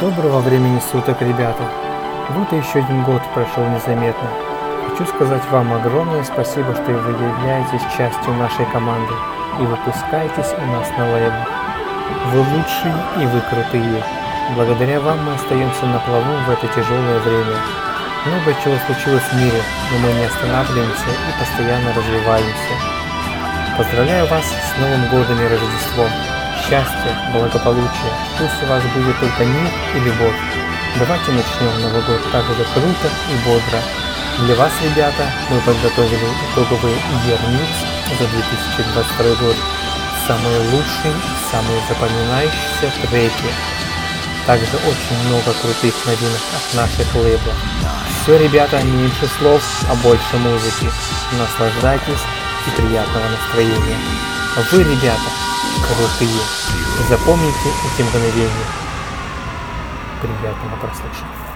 Доброго времени суток, ребята! Вот и еще один год прошел незаметно. Хочу сказать вам огромное спасибо, что вы являетесь частью нашей команды и выпускаетесь у нас на лейбле. Вы лучшие и вы крутые. Благодаря вам мы остаемся на плаву в это тяжелое время. Много чего случилось в мире, но мы не останавливаемся и постоянно развиваемся. Поздравляю вас с Новым годом и Рождеством! Счастья, благополучия, пусть у вас будет только мир и любовь. Давайте начнем Новый год так же круто и бодро. Для вас, ребята, мы подготовили итоговый Year Mix за 2022 год. Самые лучшие и самые запоминающиеся треки. Также очень много крутых новинок от наших лейблов. Все, ребята, меньше слов, а больше музыки. Наслаждайтесь и приятного настроения. Вы, ребята, крутые. Запомните эти мгновения. Приятного прослушивания.